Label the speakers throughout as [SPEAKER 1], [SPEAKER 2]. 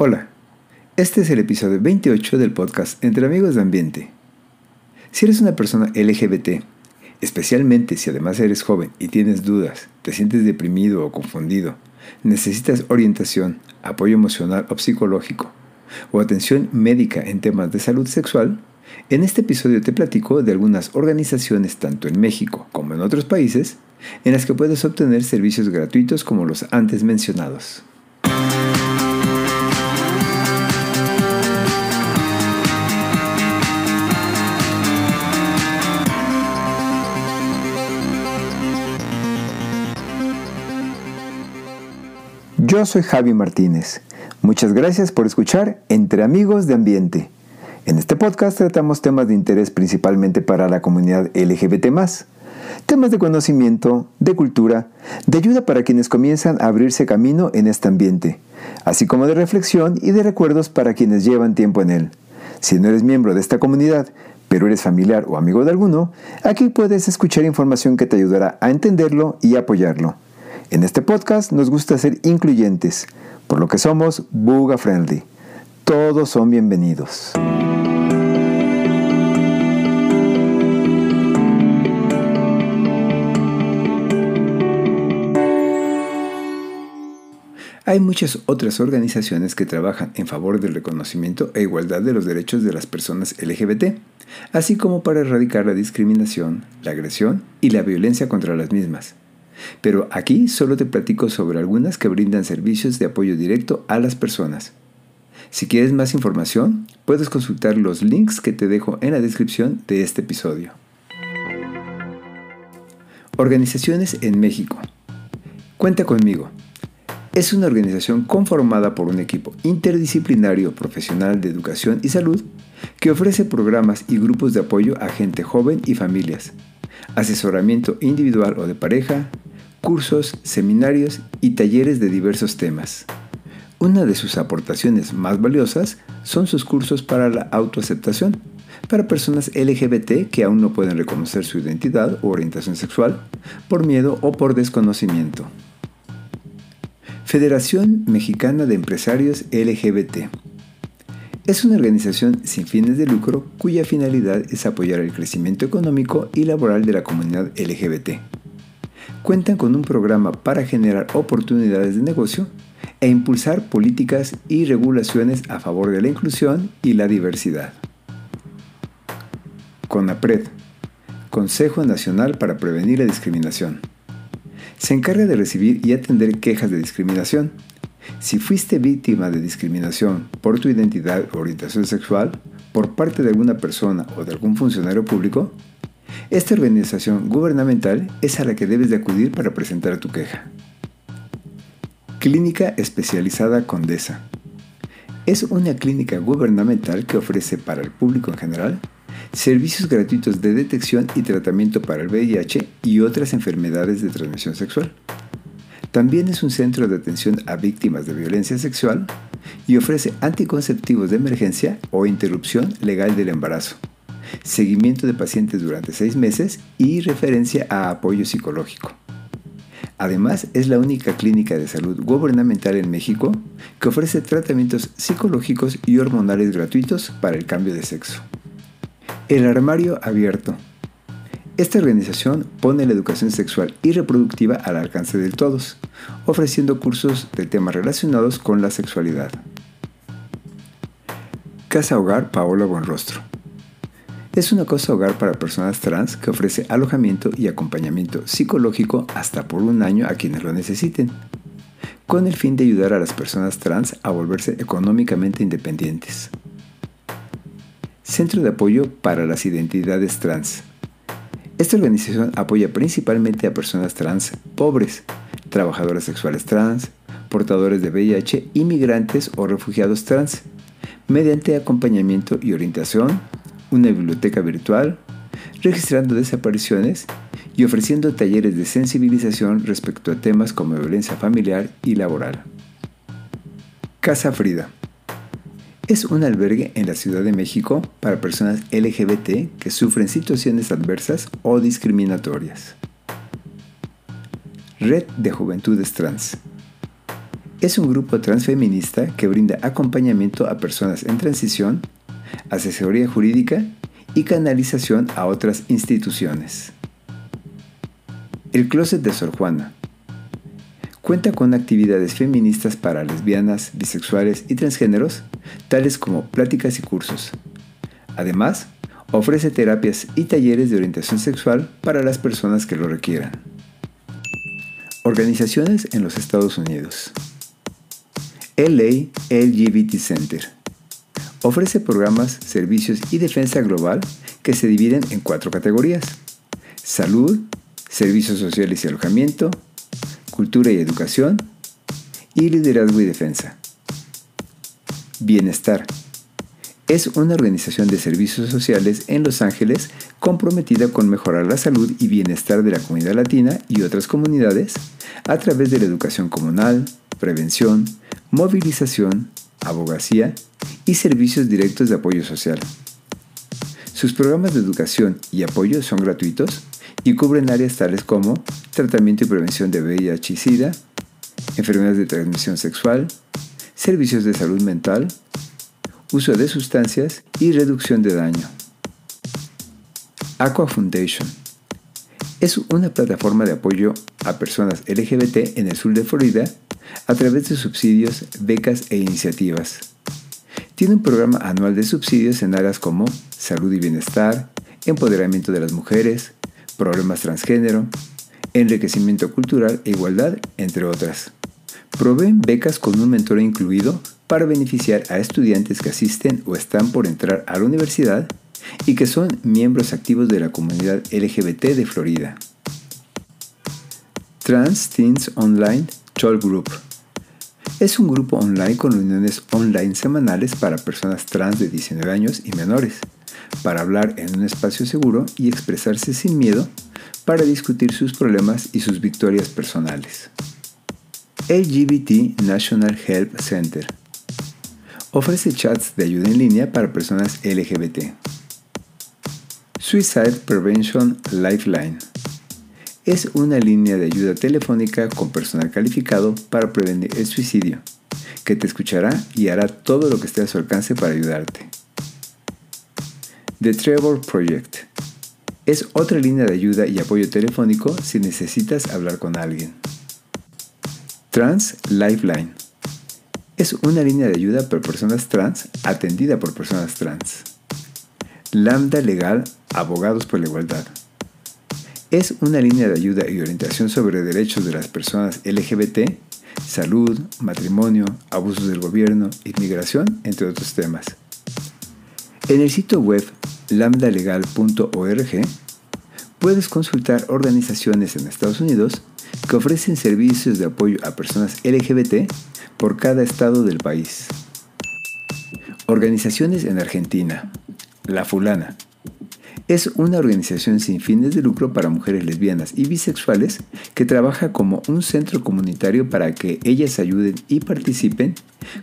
[SPEAKER 1] Hola, este es el episodio 28 del podcast Entre Amigos de Ambiente. Si eres una persona LGBT, especialmente si además eres joven y tienes dudas, te sientes deprimido o confundido, necesitas orientación, apoyo emocional o psicológico, o atención médica en temas de salud sexual, en este episodio te platico de algunas organizaciones tanto en México como en otros países en las que puedes obtener servicios gratuitos como los antes mencionados. Yo soy Javi Martínez. Muchas gracias por escuchar Entre Amigos de Ambiente. En este podcast tratamos temas de interés principalmente para la comunidad LGBT, temas de conocimiento, de cultura, de ayuda para quienes comienzan a abrirse camino en este ambiente, así como de reflexión y de recuerdos para quienes llevan tiempo en él. Si no eres miembro de esta comunidad, pero eres familiar o amigo de alguno, aquí puedes escuchar información que te ayudará a entenderlo y apoyarlo. En este podcast nos gusta ser incluyentes, por lo que somos Buga Friendly. Todos son bienvenidos. Hay muchas otras organizaciones que trabajan en favor del reconocimiento e igualdad de los derechos de las personas LGBT, así como para erradicar la discriminación, la agresión y la violencia contra las mismas. Pero aquí solo te platico sobre algunas que brindan servicios de apoyo directo a las personas. Si quieres más información, puedes consultar los links que te dejo en la descripción de este episodio. Organizaciones en México. Cuenta conmigo. Es una organización conformada por un equipo interdisciplinario profesional de educación y salud que ofrece programas y grupos de apoyo a gente joven y familias, asesoramiento individual o de pareja, cursos, seminarios y talleres de diversos temas. Una de sus aportaciones más valiosas son sus cursos para la autoaceptación, para personas LGBT que aún no pueden reconocer su identidad o orientación sexual por miedo o por desconocimiento. Federación Mexicana de Empresarios LGBT. Es una organización sin fines de lucro cuya finalidad es apoyar el crecimiento económico y laboral de la comunidad LGBT cuentan con un programa para generar oportunidades de negocio e impulsar políticas y regulaciones a favor de la inclusión y la diversidad. CONAPRED, Consejo Nacional para Prevenir la Discriminación. Se encarga de recibir y atender quejas de discriminación. Si fuiste víctima de discriminación por tu identidad o orientación sexual, por parte de alguna persona o de algún funcionario público, esta organización gubernamental es a la que debes de acudir para presentar tu queja. Clínica Especializada Condesa. Es una clínica gubernamental que ofrece para el público en general servicios gratuitos de detección y tratamiento para el VIH y otras enfermedades de transmisión sexual. También es un centro de atención a víctimas de violencia sexual y ofrece anticonceptivos de emergencia o interrupción legal del embarazo seguimiento de pacientes durante seis meses y referencia a apoyo psicológico. Además, es la única clínica de salud gubernamental en México que ofrece tratamientos psicológicos y hormonales gratuitos para el cambio de sexo. El armario abierto. Esta organización pone la educación sexual y reproductiva al alcance de todos, ofreciendo cursos de temas relacionados con la sexualidad. Casa Hogar Paola Bonrostro. Es una cosa hogar para personas trans que ofrece alojamiento y acompañamiento psicológico hasta por un año a quienes lo necesiten, con el fin de ayudar a las personas trans a volverse económicamente independientes. Centro de Apoyo para las Identidades Trans. Esta organización apoya principalmente a personas trans pobres, trabajadoras sexuales trans, portadores de VIH, inmigrantes o refugiados trans, mediante acompañamiento y orientación una biblioteca virtual, registrando desapariciones y ofreciendo talleres de sensibilización respecto a temas como violencia familiar y laboral. Casa Frida. Es un albergue en la Ciudad de México para personas LGBT que sufren situaciones adversas o discriminatorias. Red de Juventudes Trans. es un grupo transfeminista que brinda acompañamiento a personas en transición, asesoría jurídica y canalización a otras instituciones. El Closet de Sor Juana cuenta con actividades feministas para lesbianas, bisexuales y transgéneros, tales como pláticas y cursos. Además, ofrece terapias y talleres de orientación sexual para las personas que lo requieran. Organizaciones en los Estados Unidos. LA LGBT Center. Ofrece programas, servicios y defensa global que se dividen en cuatro categorías. Salud, servicios sociales y alojamiento, cultura y educación, y liderazgo y defensa. Bienestar. Es una organización de servicios sociales en Los Ángeles comprometida con mejorar la salud y bienestar de la comunidad latina y otras comunidades a través de la educación comunal, prevención, movilización, abogacía y servicios directos de apoyo social. Sus programas de educación y apoyo son gratuitos y cubren áreas tales como tratamiento y prevención de VIH y SIDA, enfermedades de transmisión sexual, servicios de salud mental, uso de sustancias y reducción de daño. Aqua Foundation es una plataforma de apoyo a personas LGBT en el sur de Florida a través de subsidios, becas e iniciativas. Tiene un programa anual de subsidios en áreas como salud y bienestar, empoderamiento de las mujeres, problemas transgénero, enriquecimiento cultural e igualdad, entre otras. Proveen becas con un mentor incluido para beneficiar a estudiantes que asisten o están por entrar a la universidad y que son miembros activos de la comunidad LGBT de Florida. Trans Teens Online Talk Group es un grupo online con reuniones online semanales para personas trans de 19 años y menores, para hablar en un espacio seguro y expresarse sin miedo para discutir sus problemas y sus victorias personales. LGBT National Help Center ofrece chats de ayuda en línea para personas LGBT. Suicide Prevention Lifeline es una línea de ayuda telefónica con personal calificado para prevenir el suicidio, que te escuchará y hará todo lo que esté a su alcance para ayudarte. The Trevor Project es otra línea de ayuda y apoyo telefónico si necesitas hablar con alguien. Trans Lifeline es una línea de ayuda para personas trans atendida por personas trans. Lambda Legal Abogados por la Igualdad. Es una línea de ayuda y orientación sobre derechos de las personas LGBT, salud, matrimonio, abusos del gobierno, inmigración, entre otros temas. En el sitio web lambdalegal.org puedes consultar organizaciones en Estados Unidos que ofrecen servicios de apoyo a personas LGBT por cada estado del país. Organizaciones en Argentina. La Fulana. Es una organización sin fines de lucro para mujeres lesbianas y bisexuales que trabaja como un centro comunitario para que ellas ayuden y participen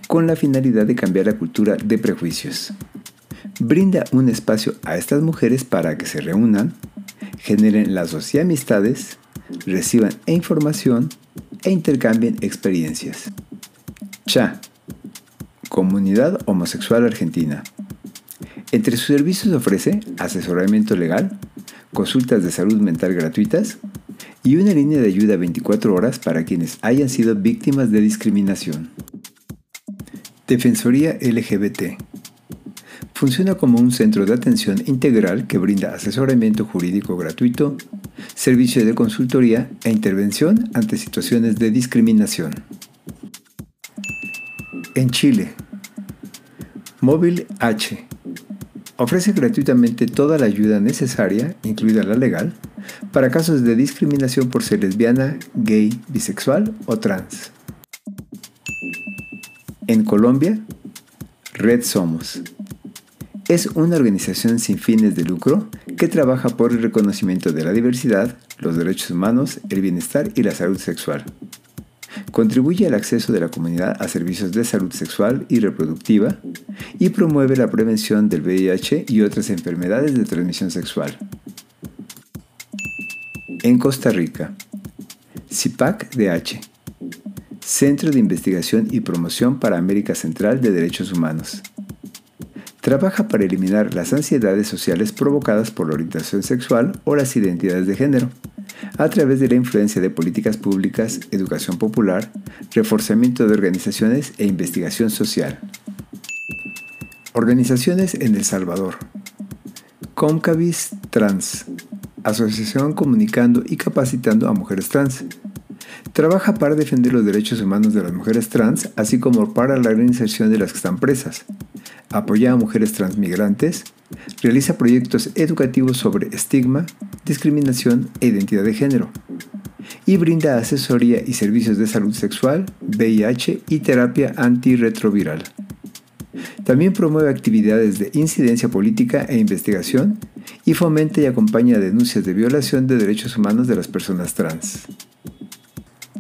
[SPEAKER 1] con la finalidad de cambiar la cultura de prejuicios. Brinda un espacio a estas mujeres para que se reúnan, generen lazos y amistades, reciban información e intercambien experiencias. CHA, Comunidad Homosexual Argentina. Entre sus servicios ofrece asesoramiento legal, consultas de salud mental gratuitas y una línea de ayuda 24 horas para quienes hayan sido víctimas de discriminación. Defensoría LGBT. Funciona como un centro de atención integral que brinda asesoramiento jurídico gratuito, servicio de consultoría e intervención ante situaciones de discriminación. En Chile, Móvil H Ofrece gratuitamente toda la ayuda necesaria, incluida la legal, para casos de discriminación por ser lesbiana, gay, bisexual o trans. En Colombia, Red Somos. Es una organización sin fines de lucro que trabaja por el reconocimiento de la diversidad, los derechos humanos, el bienestar y la salud sexual. Contribuye al acceso de la comunidad a servicios de salud sexual y reproductiva y promueve la prevención del VIH y otras enfermedades de transmisión sexual. En Costa Rica, CIPAC DH Centro de Investigación y Promoción para América Central de Derechos Humanos. Trabaja para eliminar las ansiedades sociales provocadas por la orientación sexual o las identidades de género, a través de la influencia de políticas públicas, educación popular, reforzamiento de organizaciones e investigación social. Organizaciones en El Salvador. Comcavis Trans, Asociación comunicando y capacitando a mujeres trans. Trabaja para defender los derechos humanos de las mujeres trans, así como para la reinserción de las que están presas. Apoya a mujeres transmigrantes. Realiza proyectos educativos sobre estigma, discriminación e identidad de género. Y brinda asesoría y servicios de salud sexual, VIH y terapia antirretroviral. También promueve actividades de incidencia política e investigación y fomenta y acompaña denuncias de violación de derechos humanos de las personas trans.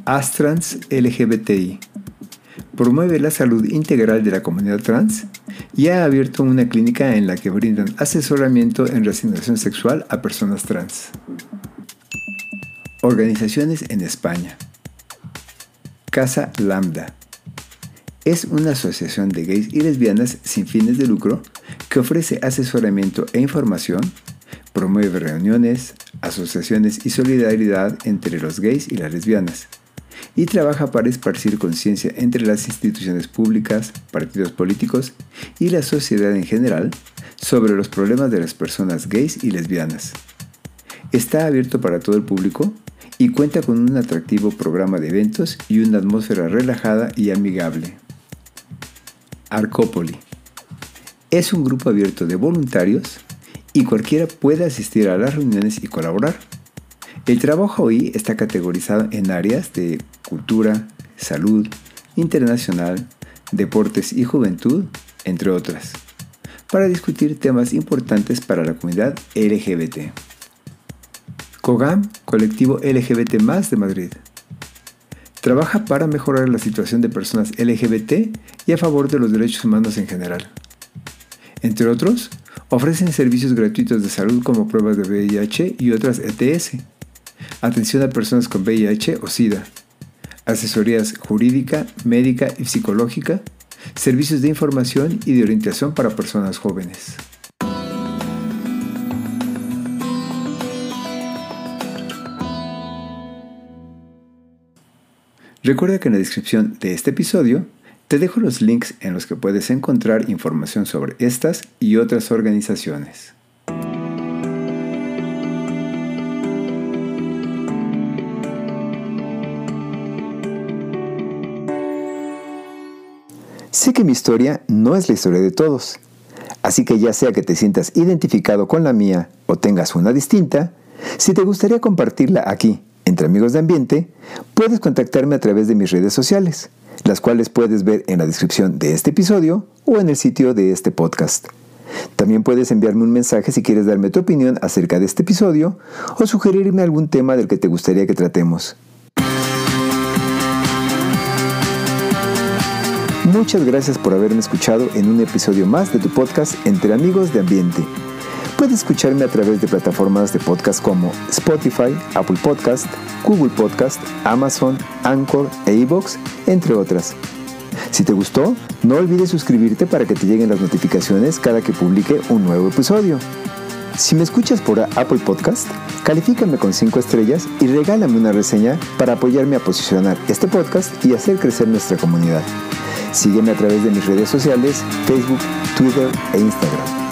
[SPEAKER 1] Astrans LGBTI promueve la salud integral de la comunidad trans y ha abierto una clínica en la que brindan asesoramiento en resignación sexual a personas trans. Organizaciones en España. Casa Lambda es una asociación de gays y lesbianas sin fines de lucro que ofrece asesoramiento e información, promueve reuniones, asociaciones y solidaridad entre los gays y las lesbianas, y trabaja para esparcir conciencia entre las instituciones públicas, partidos políticos y la sociedad en general sobre los problemas de las personas gays y lesbianas. Está abierto para todo el público y cuenta con un atractivo programa de eventos y una atmósfera relajada y amigable. Arcópoli. Es un grupo abierto de voluntarios y cualquiera puede asistir a las reuniones y colaborar. El trabajo hoy está categorizado en áreas de cultura, salud, internacional, deportes y juventud, entre otras, para discutir temas importantes para la comunidad LGBT. COGAM, colectivo LGBT de Madrid. Trabaja para mejorar la situación de personas LGBT y a favor de los derechos humanos en general. Entre otros, ofrecen servicios gratuitos de salud como pruebas de VIH y otras ETS, atención a personas con VIH o SIDA, asesorías jurídica, médica y psicológica, servicios de información y de orientación para personas jóvenes. Recuerda que en la descripción de este episodio te dejo los links en los que puedes encontrar información sobre estas y otras organizaciones. Sé que mi historia no es la historia de todos, así que ya sea que te sientas identificado con la mía o tengas una distinta, si te gustaría compartirla aquí entre amigos de ambiente, puedes contactarme a través de mis redes sociales, las cuales puedes ver en la descripción de este episodio o en el sitio de este podcast. También puedes enviarme un mensaje si quieres darme tu opinión acerca de este episodio o sugerirme algún tema del que te gustaría que tratemos. Muchas gracias por haberme escuchado en un episodio más de tu podcast Entre Amigos de Ambiente. Puedes escucharme a través de plataformas de podcast como Spotify, Apple Podcast, Google Podcast, Amazon, Anchor e iVoox, entre otras. Si te gustó, no olvides suscribirte para que te lleguen las notificaciones cada que publique un nuevo episodio. Si me escuchas por Apple Podcast, califícame con 5 estrellas y regálame una reseña para apoyarme a posicionar este podcast y hacer crecer nuestra comunidad. Sígueme a través de mis redes sociales, Facebook, Twitter e Instagram.